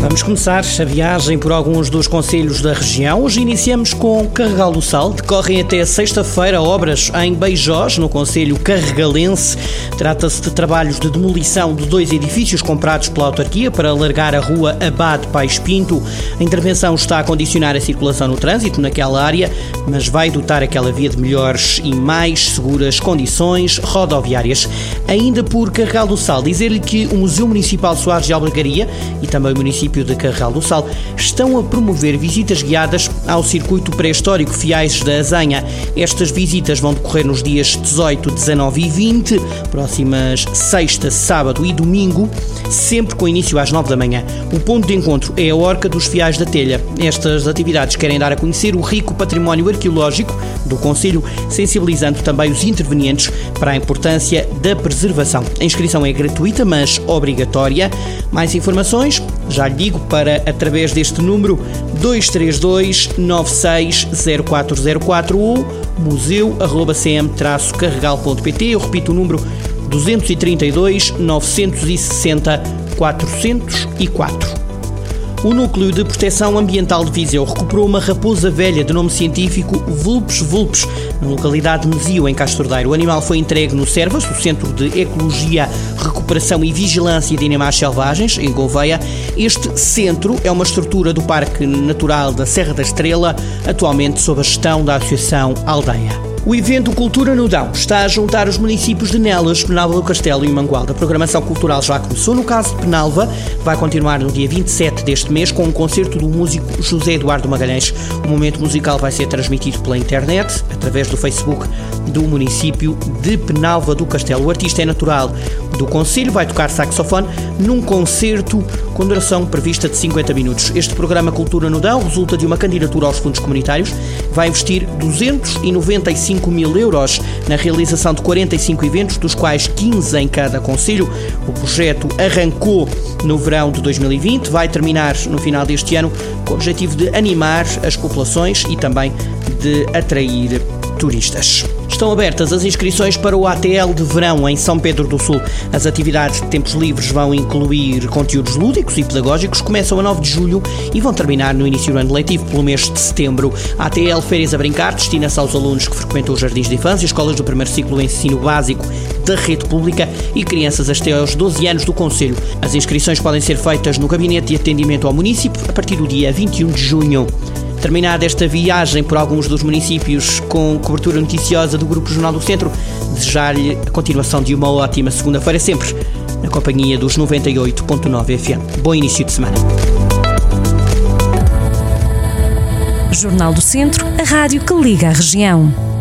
Vamos começar a viagem por alguns dos conselhos da região. Hoje iniciamos com Carregal do Sal. Decorrem até sexta-feira obras em Beijós, no Conselho Carregalense. Trata-se de trabalhos de demolição de dois edifícios comprados pela autarquia para alargar a rua Abade Pais Pinto. A intervenção está a condicionar a circulação no trânsito naquela área, mas vai dotar aquela via de melhores e mais seguras condições rodoviárias. Ainda por Carregal do Sal, dizer-lhe que o Museu Municipal Soares de Albergaria e também o município município de Carral do Sal estão a promover visitas guiadas ao circuito pré-histórico Fiais da Azanha. Estas visitas vão decorrer nos dias 18, 19 e 20, próximas sexta, sábado e domingo, sempre com início às 9 da manhã. O ponto de encontro é a Orca dos Fiais da Telha. Estas atividades querem dar a conhecer o rico património arqueológico do Conselho, sensibilizando também os intervenientes para a importância da preservação. A inscrição é gratuita, mas obrigatória. Mais informações? Já lhe digo para, através deste número 232 960404 ou museu.cm-carregal.pt. Eu repito o número 232 960 404. O Núcleo de Proteção Ambiental de Viseu recuperou uma raposa velha de nome científico Vulpes vulpes, na localidade de Mesio, em Castordeiro. O animal foi entregue no Servas, o Centro de Ecologia, Recuperação e Vigilância de Animais Selvagens, em Gouveia. Este centro é uma estrutura do Parque Natural da Serra da Estrela, atualmente sob a gestão da Associação Aldeia. O evento Cultura no Dão está a juntar os municípios de Nelas, Penalva do Castelo e Mangualda. A programação cultural já começou. No caso de Penalva, vai continuar no dia 27 deste mês com um concerto do músico José Eduardo Magalhães. O momento musical vai ser transmitido pela internet, através do Facebook do município de Penalva do Castelo. O artista é natural do Conselho, vai tocar saxofone num concerto com duração prevista de 50 minutos. Este programa Cultura no Dão resulta de uma candidatura aos fundos comunitários, vai investir 295 mil euros na realização de 45 eventos, dos quais 15 em cada Conselho. O projeto arrancou no verão de 2020, vai terminar no final deste ano com o objetivo de animar as populações e também de atrair turistas. Estão abertas as inscrições para o ATL de verão em São Pedro do Sul. As atividades de tempos livres vão incluir conteúdos lúdicos e pedagógicos, começam a 9 de julho e vão terminar no início do ano letivo, pelo mês de setembro. A ATL Férias a Brincar destina-se aos alunos que frequentam os jardins de infância, escolas do primeiro ciclo do ensino básico da rede pública e crianças até aos 12 anos do Conselho. As inscrições podem ser feitas no Gabinete de Atendimento ao Município a partir do dia 21 de junho. Terminada esta viagem por alguns dos municípios com cobertura noticiosa do Grupo Jornal do Centro, desejar-lhe a continuação de uma ótima segunda-feira, sempre na companhia dos 98.9 FM. Bom início de semana. Jornal do Centro, a rádio que liga a região.